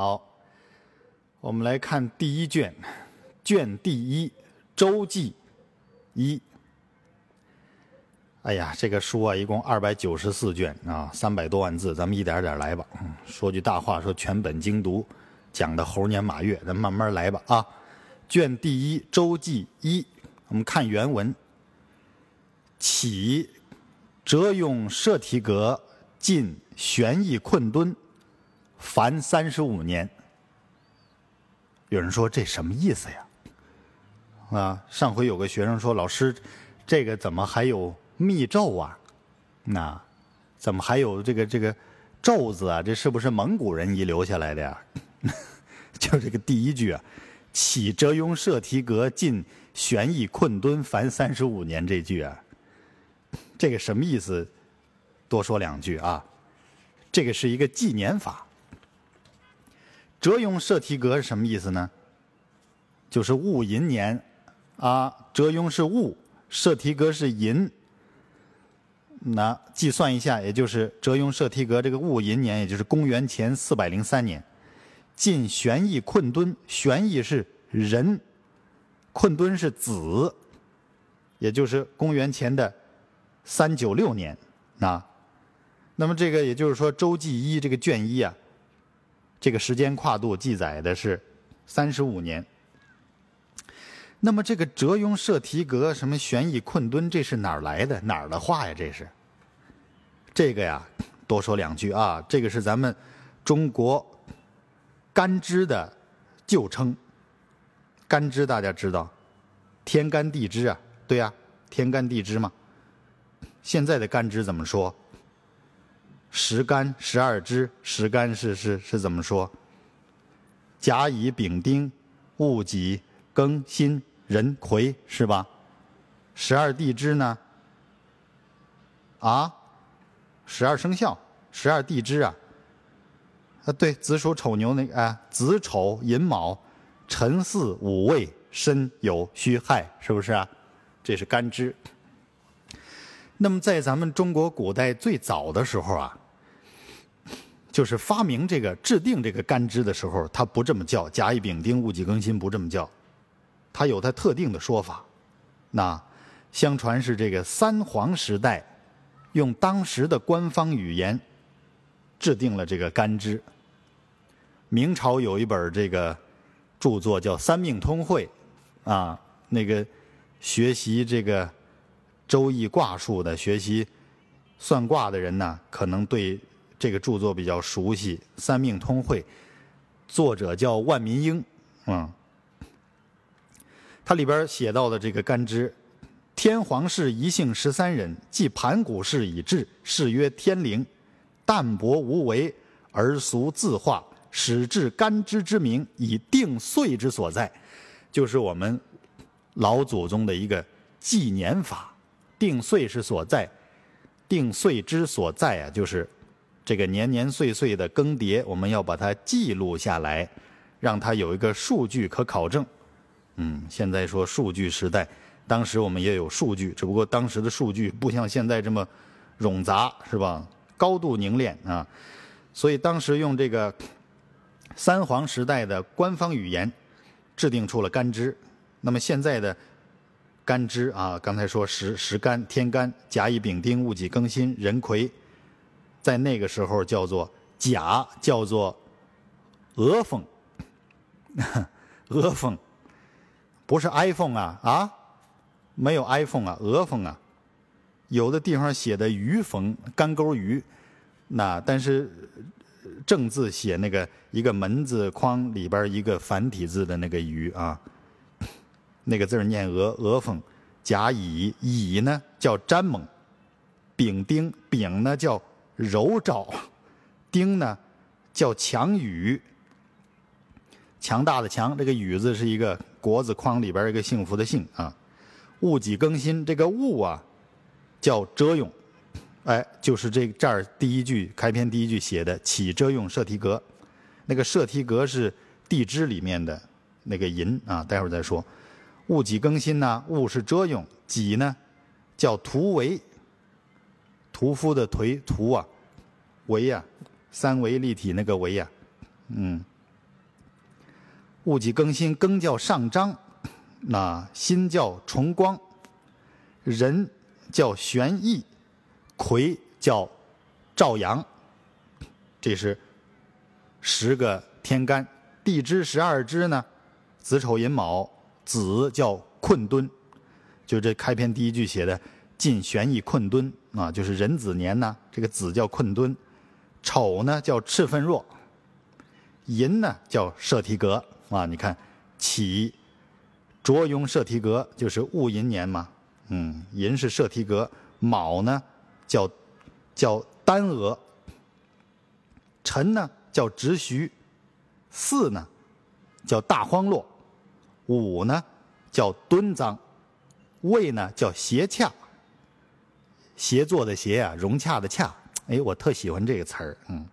好，我们来看第一卷，卷第一，周记一。哎呀，这个书啊，一共二百九十四卷啊，三百多万字，咱们一点点来吧。说句大话，说全本精读，讲的猴年马月，咱慢慢来吧啊。卷第一，周记一，我们看原文。起，折用摄提格进玄义困敦，凡三十五年。有人说这什么意思呀？啊，上回有个学生说，老师，这个怎么还有？密咒啊，那怎么还有这个这个咒字啊？这是不是蒙古人遗留下来的呀？就这个第一句啊，“起折雍摄提格，进玄义困敦，凡三十五年”这句啊，这个什么意思？多说两句啊，这个是一个纪年法。折雍摄提格是什么意思呢？就是戊寅年啊，折雍是戊，摄提格是寅。那计算一下，也就是折雍摄提格这个戊寅年，也就是公元前四百零三年，晋玄义困敦，玄义是人，困敦是子，也就是公元前的三九六年。那，那么这个也就是说，周记一这个卷一啊，这个时间跨度记载的是三十五年。那么这个折雍摄提格什么玄义困敦，这是哪儿来的？哪儿的话呀？这是？这个呀，多说两句啊。这个是咱们中国干支的旧称。干支大家知道，天干地支啊，对呀，天干地支嘛。现在的干支怎么说？十干十二支，十干是是是怎么说？甲乙丙丁戊己庚辛。壬癸是吧？十二地支呢？啊，十二生肖，十二地支啊。啊，对，子鼠丑牛那啊，子丑寅卯辰巳午未申酉戌亥，是不是啊？这是干支。那么在咱们中国古代最早的时候啊，就是发明这个制定这个干支的时候，它不这么叫，甲乙丙丁戊己庚辛不这么叫。它有它特定的说法，那相传是这个三皇时代，用当时的官方语言制定了这个干支。明朝有一本这个著作叫《三命通会》，啊，那个学习这个周易卦术的、学习算卦的人呢，可能对这个著作比较熟悉，《三命通会》，作者叫万民英，嗯。它里边写到的这个干支，天皇氏一姓十三人，即盘古氏以至，是曰天灵，淡泊无为，而俗自化，始至干支之名，以定岁之所在，就是我们老祖宗的一个纪年法。定岁是所在，定岁之所在啊，就是这个年年岁岁的更迭，我们要把它记录下来，让它有一个数据可考证。嗯，现在说数据时代，当时我们也有数据，只不过当时的数据不像现在这么冗杂，是吧？高度凝练啊，所以当时用这个三皇时代的官方语言制定出了干支。那么现在的干支啊，刚才说十十干天干甲乙丙丁戊己庚辛壬癸，在那个时候叫做甲，叫做鹅凤，鹅凤。不是 iPhone 啊啊，没有 iPhone 啊，鹅凤啊，有的地方写的鱼凤，干钩鱼，那但是正字写那个一个门字框里边一个繁体字的那个鱼啊，那个字念鹅鹅凤，甲乙乙呢叫詹猛，丙丁丙呢叫柔兆，丁呢叫强羽，强大的强，这个羽字是一个。国字框里边一个幸福的幸啊，戊己更新这个戊啊，叫遮用，哎，就是这这儿第一句开篇第一句写的起遮用摄提格，那个摄提格是地支里面的那个寅啊，待会儿再说。戊己更新呢，戊是遮用，己呢叫图为，屠夫的颓屠啊，为呀，三维立体那个为呀，嗯，戊己庚辛，庚叫上章，那辛叫重光，壬叫玄义，癸叫兆阳，这是十个天干。地支十二支呢，子丑寅卯，子叫困敦，就这开篇第一句写的“晋玄义困敦”啊，就是壬子年呢，这个子叫困敦，丑呢叫赤愤弱，寅呢叫摄提格啊。你看，起卓雍摄提格就是戊寅年嘛，嗯，寅是摄提格，卯呢叫叫丹额，辰呢叫直徐。巳呢，叫大荒落；午呢，叫敦脏；未呢，叫协洽。协作的协啊，融洽的洽。哎，我特喜欢这个词儿。嗯。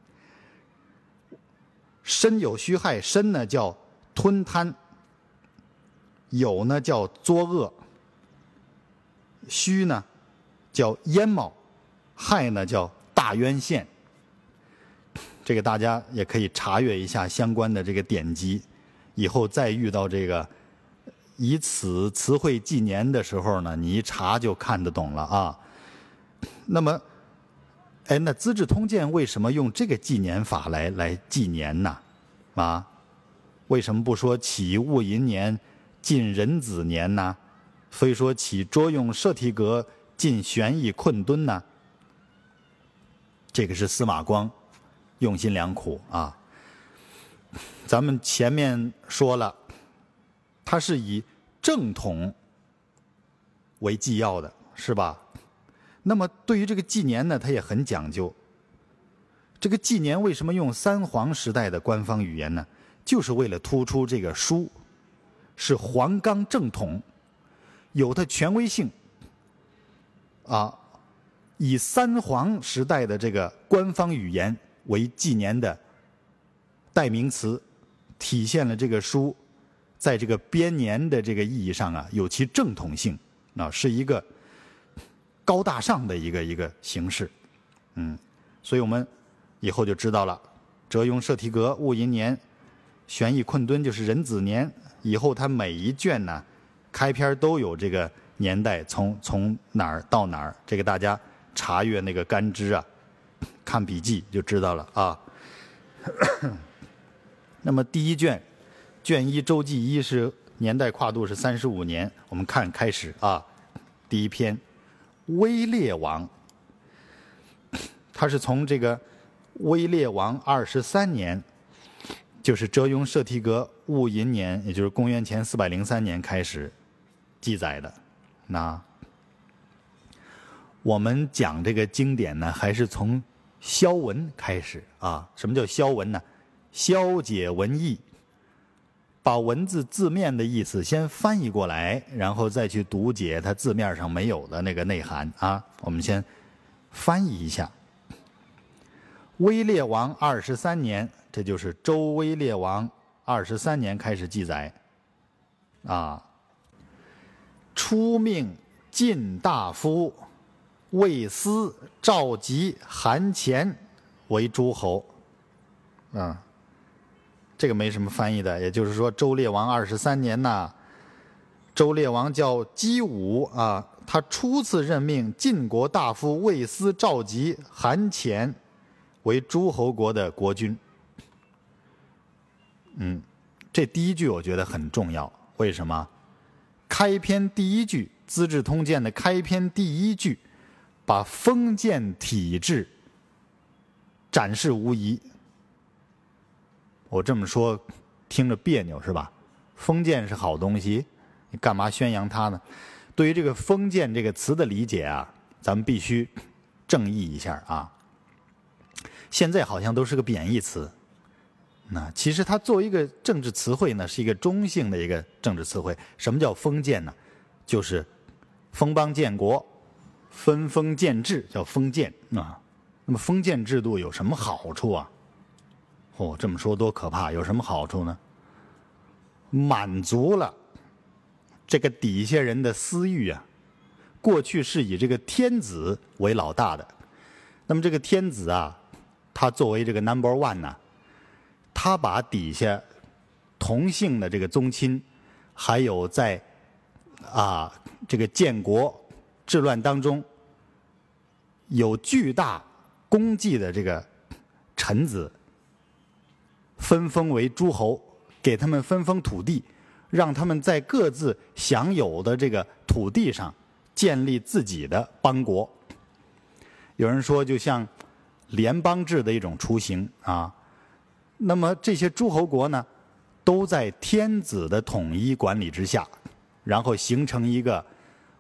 申有戌亥，申呢叫吞贪，酉呢叫作恶，戌呢叫烟冒，亥呢叫大渊陷。这个大家也可以查阅一下相关的这个典籍，以后再遇到这个以此词汇纪年的时候呢，你一查就看得懂了啊。那么，哎，那《资治通鉴》为什么用这个纪年法来来纪年呢？啊，为什么不说起戊寅年，进壬子年呢？非说起卓用摄提格，进玄义困敦呢？这个是司马光。用心良苦啊！咱们前面说了，它是以正统为纪要的，是吧？那么对于这个纪年呢，它也很讲究。这个纪年为什么用三皇时代的官方语言呢？就是为了突出这个书是皇冈正统，有它权威性啊，以三皇时代的这个官方语言。为纪年的代名词，体现了这个书在这个编年的这个意义上啊，有其正统性啊，是一个高大上的一个一个形式，嗯，所以我们以后就知道了，哲雍摄提格戊寅年，玄义困敦就是壬子年，以后它每一卷呢，开篇都有这个年代从从哪儿到哪儿，这个大家查阅那个干支啊。看笔记就知道了啊。那么第一卷，卷一周记一是年代跨度是三十五年。我们看开始啊，第一篇，威烈王，他是从这个威烈王二十三年，就是哲雍摄提格戊寅年，也就是公元前四百零三年开始记载的。那我们讲这个经典呢，还是从。消文开始啊？什么叫消文呢？消解文意，把文字字面的意思先翻译过来，然后再去读解它字面上没有的那个内涵啊。我们先翻译一下。威烈王二十三年，这就是周威烈王二十三年开始记载啊。出命晋大夫。魏斯召集韩虔为诸侯，啊，这个没什么翻译的，也就是说，周烈王二十三年呐，周烈王叫姬武啊，他初次任命晋国大夫魏斯召集韩虔为诸侯国的国君。嗯，这第一句我觉得很重要，为什么？开篇第一句《资治通鉴》的开篇第一句。把封建体制展示无疑。我这么说听着别扭是吧？封建是好东西，你干嘛宣扬它呢？对于这个“封建”这个词的理解啊，咱们必须正义一下啊。现在好像都是个贬义词，那其实它作为一个政治词汇呢，是一个中性的一个政治词汇。什么叫封建呢？就是封邦建国。分封建制叫封建啊，那么封建制度有什么好处啊？哦，这么说多可怕！有什么好处呢？满足了这个底下人的私欲啊。过去是以这个天子为老大的，那么这个天子啊，他作为这个 number one 呢，他把底下同姓的这个宗亲，还有在啊这个建国治乱当中有巨大功绩的这个臣子，分封为诸侯，给他们分封土地，让他们在各自享有的这个土地上建立自己的邦国。有人说，就像联邦制的一种雏形啊。那么这些诸侯国呢，都在天子的统一管理之下，然后形成一个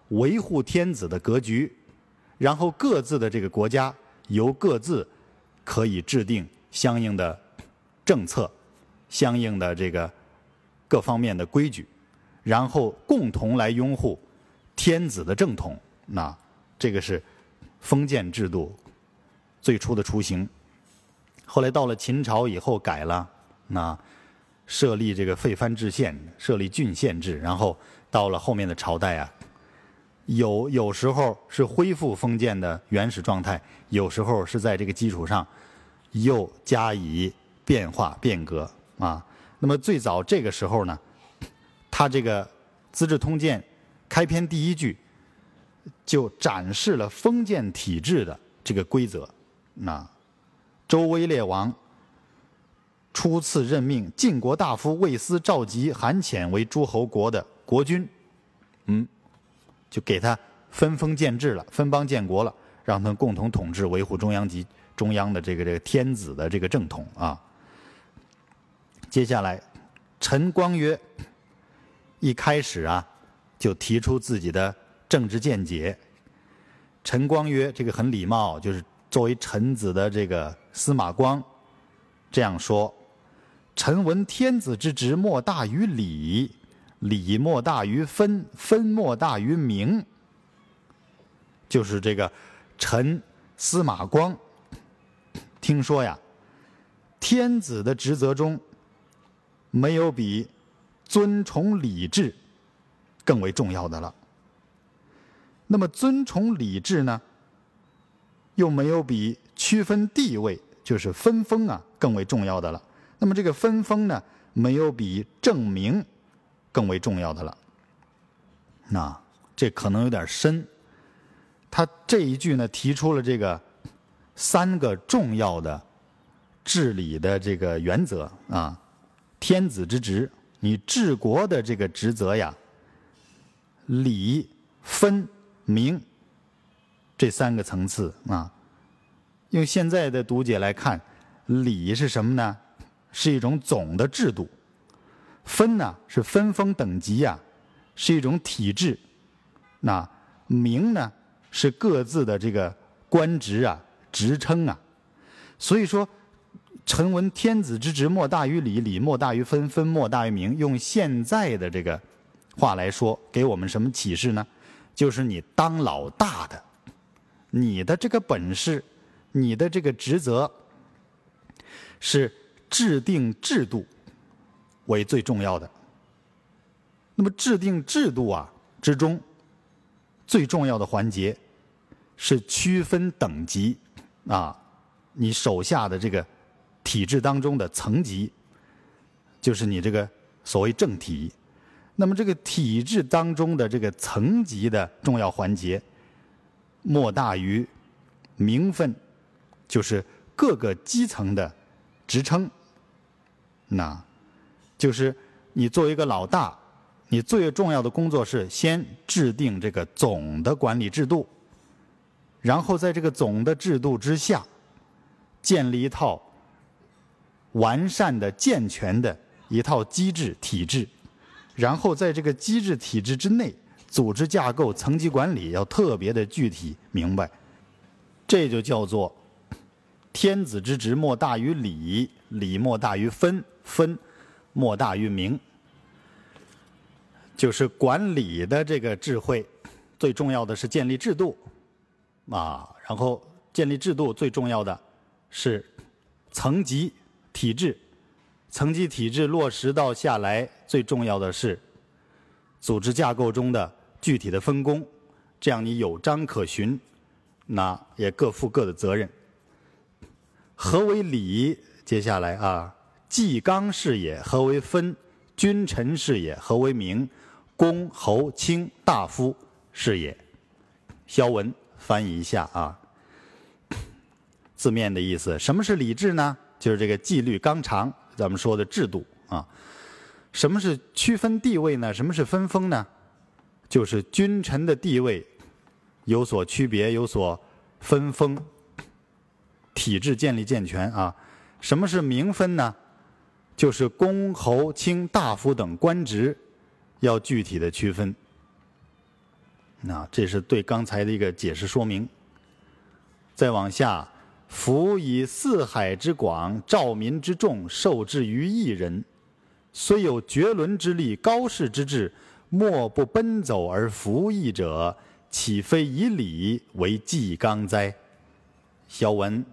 维护天子的格局，然后各自的这个国家由各自可以制定相应的政策、相应的这个各方面的规矩，然后共同来拥护天子的正统。那这个是封建制度最初的雏形。后来到了秦朝以后改了，那设立这个废藩置县，设立郡县制，然后到了后面的朝代啊，有有时候是恢复封建的原始状态，有时候是在这个基础上又加以变化变革啊。那么最早这个时候呢，他这个《资治通鉴》开篇第一句就展示了封建体制的这个规则，那。周威烈王初次任命晋国大夫魏斯、赵吉、韩潜为诸侯国的国君，嗯，就给他分封建制了，分邦建国了，让他们共同统治，维护中央及中央的这个这个天子的这个正统啊。接下来，陈光曰，一开始啊，就提出自己的政治见解。陈光曰，这个很礼貌，就是作为臣子的这个。司马光这样说：“臣闻天子之职莫大于礼，礼莫大于分，分莫大于名。”就是这个臣司马光听说呀，天子的职责中没有比尊崇礼制更为重要的了。那么尊崇礼制呢，又没有比区分地位。就是分封啊，更为重要的了。那么这个分封呢，没有比证明更为重要的了。那这可能有点深。他这一句呢，提出了这个三个重要的治理的这个原则啊。天子之职，你治国的这个职责呀，礼、分、明这三个层次啊。用现在的读解来看，礼是什么呢？是一种总的制度。分呢是分封等级呀，是一种体制。那名呢是各自的这个官职啊、职称啊。所以说，臣闻天子之职莫大于礼，礼莫大于分，分莫大于名。用现在的这个话来说，给我们什么启示呢？就是你当老大的，你的这个本事。你的这个职责是制定制度为最重要的。那么制定制度啊之中最重要的环节是区分等级啊，你手下的这个体制当中的层级，就是你这个所谓政体。那么这个体制当中的这个层级的重要环节，莫大于名分。就是各个基层的职称，那，就是你作为一个老大，你最重要的工作是先制定这个总的管理制度，然后在这个总的制度之下，建立一套完善的、健全的一套机制体制，然后在这个机制体制之内，组织架构、层级管理要特别的具体明白，这就叫做。天子之职莫大于礼，礼莫大于分，分莫大于名。就是管理的这个智慧，最重要的是建立制度，啊，然后建立制度最重要的是层级体制，层级体制落实到下来，最重要的是组织架构中的具体的分工，这样你有章可循，那也各负各的责任。何为礼？接下来啊，纪纲是也。何为分？君臣是也。何为名？公侯卿大夫是也。萧文翻译一下啊，字面的意思，什么是礼制呢？就是这个纪律纲常，咱们说的制度啊。什么是区分地位呢？什么是分封呢？就是君臣的地位有所区别，有所分封，体制建立健全啊。什么是名分呢？就是公、侯、卿、大夫等官职要具体的区分。那这是对刚才的一个解释说明。再往下，夫以四海之广，兆民之众，受制于一人，虽有绝伦之力，高士之志。莫不奔走而服役者，岂非以礼为纪纲哉？小文，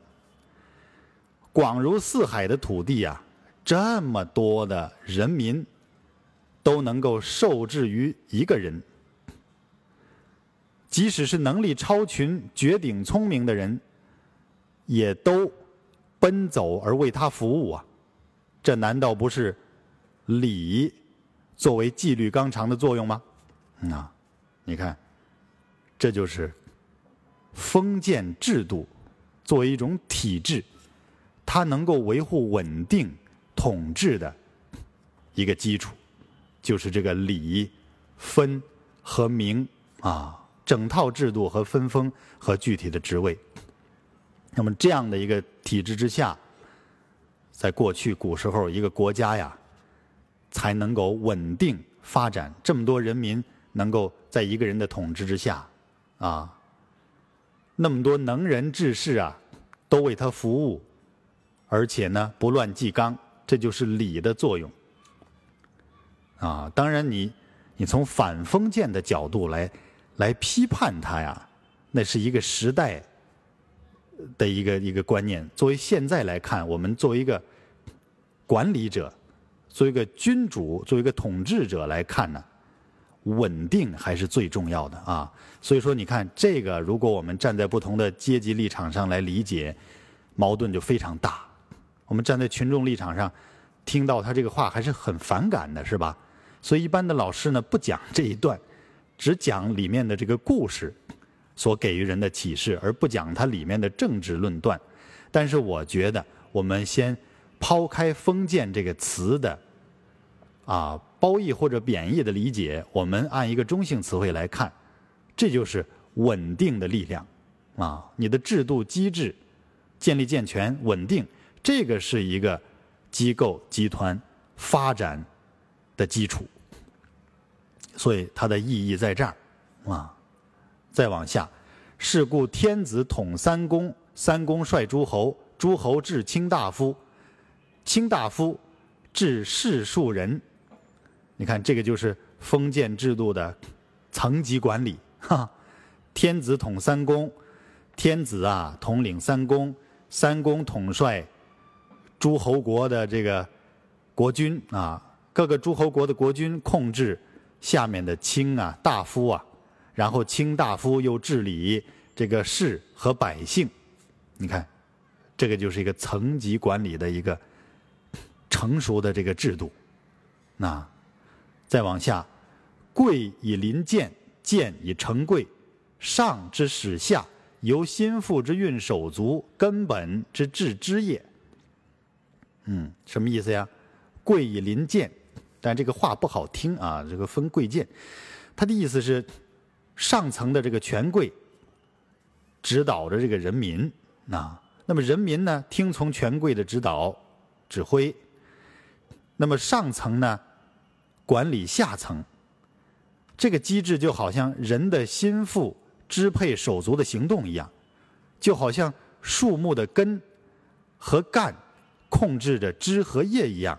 广如四海的土地啊，这么多的人民都能够受制于一个人，即使是能力超群、绝顶聪明的人，也都奔走而为他服务啊！这难道不是礼？作为纪律纲常的作用吗？啊，你看，这就是封建制度作为一种体制，它能够维护稳定统治的一个基础，就是这个礼、分和名啊，整套制度和分封和具体的职位。那么这样的一个体制之下，在过去古时候，一个国家呀。才能够稳定发展，这么多人民能够在一个人的统治之下，啊，那么多能人志士啊，都为他服务，而且呢不乱纪纲，这就是礼的作用。啊，当然你你从反封建的角度来来批判他呀，那是一个时代的一个一个观念。作为现在来看，我们作为一个管理者。作为一个君主，作为一个统治者来看呢，稳定还是最重要的啊。所以说，你看这个，如果我们站在不同的阶级立场上来理解，矛盾就非常大。我们站在群众立场上，听到他这个话还是很反感的，是吧？所以一般的老师呢，不讲这一段，只讲里面的这个故事所给予人的启示，而不讲它里面的政治论断。但是我觉得，我们先抛开“封建”这个词的。啊，褒义或者贬义的理解，我们按一个中性词汇来看，这就是稳定的力量。啊，你的制度机制建立健全、稳定，这个是一个机构集团发展的基础。所以它的意义在这儿。啊，再往下，是故天子统三公，三公率诸侯，诸侯治卿大夫，卿大夫治士庶人。你看，这个就是封建制度的层级管理。哈，天子统三公，天子啊统领三公，三公统帅诸侯国的这个国君啊，各个诸侯国的国君控制下面的卿啊大夫啊，然后卿大夫又治理这个士和百姓。你看，这个就是一个层级管理的一个成熟的这个制度，那。再往下，贵以临贱，贱以成贵，上之始下，由心腹之运手足，根本之治之也。嗯，什么意思呀？贵以临贱，但这个话不好听啊，这个分贵贱。他的意思是，上层的这个权贵指导着这个人民，啊，那么人民呢，听从权贵的指导指挥，那么上层呢？管理下层，这个机制就好像人的心腹支配手足的行动一样，就好像树木的根和干控制着枝和叶一样，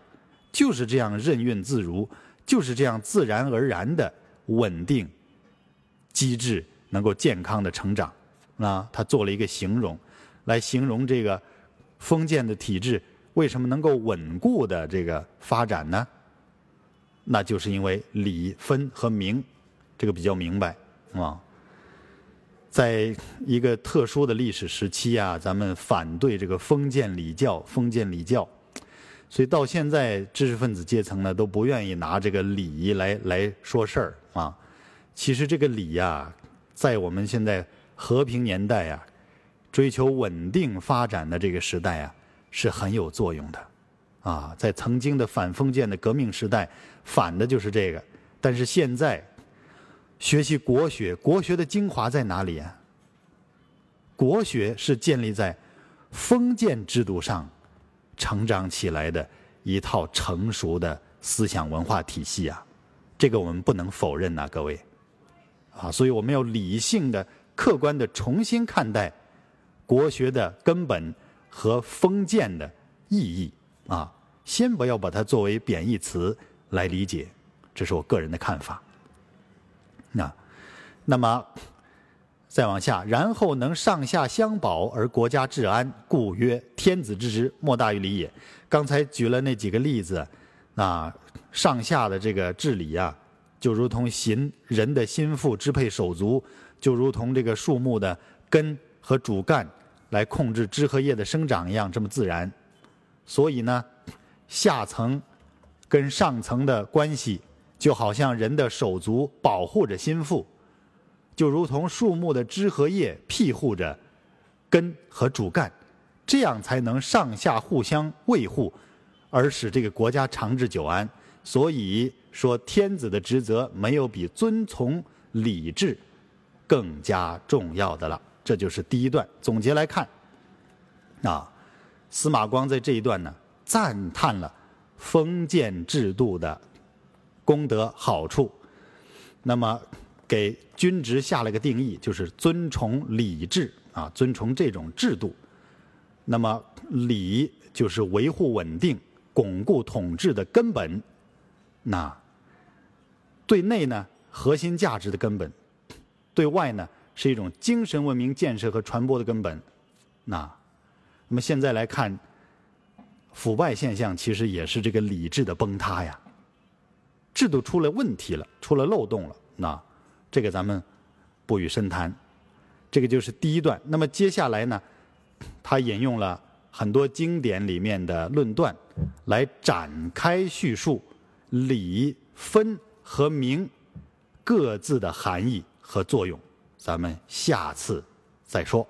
就是这样任运自如，就是这样自然而然的稳定机制能够健康的成长。啊，他做了一个形容，来形容这个封建的体制为什么能够稳固的这个发展呢？那就是因为礼分和名，这个比较明白啊。在一个特殊的历史时期啊，咱们反对这个封建礼教。封建礼教，所以到现在知识分子阶层呢都不愿意拿这个礼来来说事儿啊。其实这个礼呀，在我们现在和平年代呀，追求稳定发展的这个时代啊，是很有作用的。啊，在曾经的反封建的革命时代，反的就是这个。但是现在，学习国学，国学的精华在哪里啊？国学是建立在封建制度上成长起来的一套成熟的思想文化体系啊，这个我们不能否认呐，各位。啊，所以我们要理性的、客观的重新看待国学的根本和封建的意义啊。先不要把它作为贬义词来理解，这是我个人的看法。那，那么再往下，然后能上下相保而国家治安，故曰天子之职，莫大于礼也。刚才举了那几个例子，啊，上下的这个治理啊，就如同行人的心腹支配手足，就如同这个树木的根和主干来控制枝和叶的生长一样，这么自然。所以呢。下层跟上层的关系，就好像人的手足保护着心腹，就如同树木的枝和叶庇护着根和主干，这样才能上下互相维护，而使这个国家长治久安。所以说，天子的职责没有比遵从礼制更加重要的了。这就是第一段总结来看，啊，司马光在这一段呢。赞叹了封建制度的功德好处，那么给君职下了个定义，就是遵从礼制啊，遵从这种制度。那么礼就是维护稳定、巩固统治的根本。那对内呢，核心价值的根本；对外呢，是一种精神文明建设和传播的根本。那那么现在来看。腐败现象其实也是这个理智的崩塌呀，制度出了问题了，出了漏洞了，那这个咱们不予深谈。这个就是第一段。那么接下来呢，他引用了很多经典里面的论断，来展开叙述理、分和名各自的含义和作用。咱们下次再说。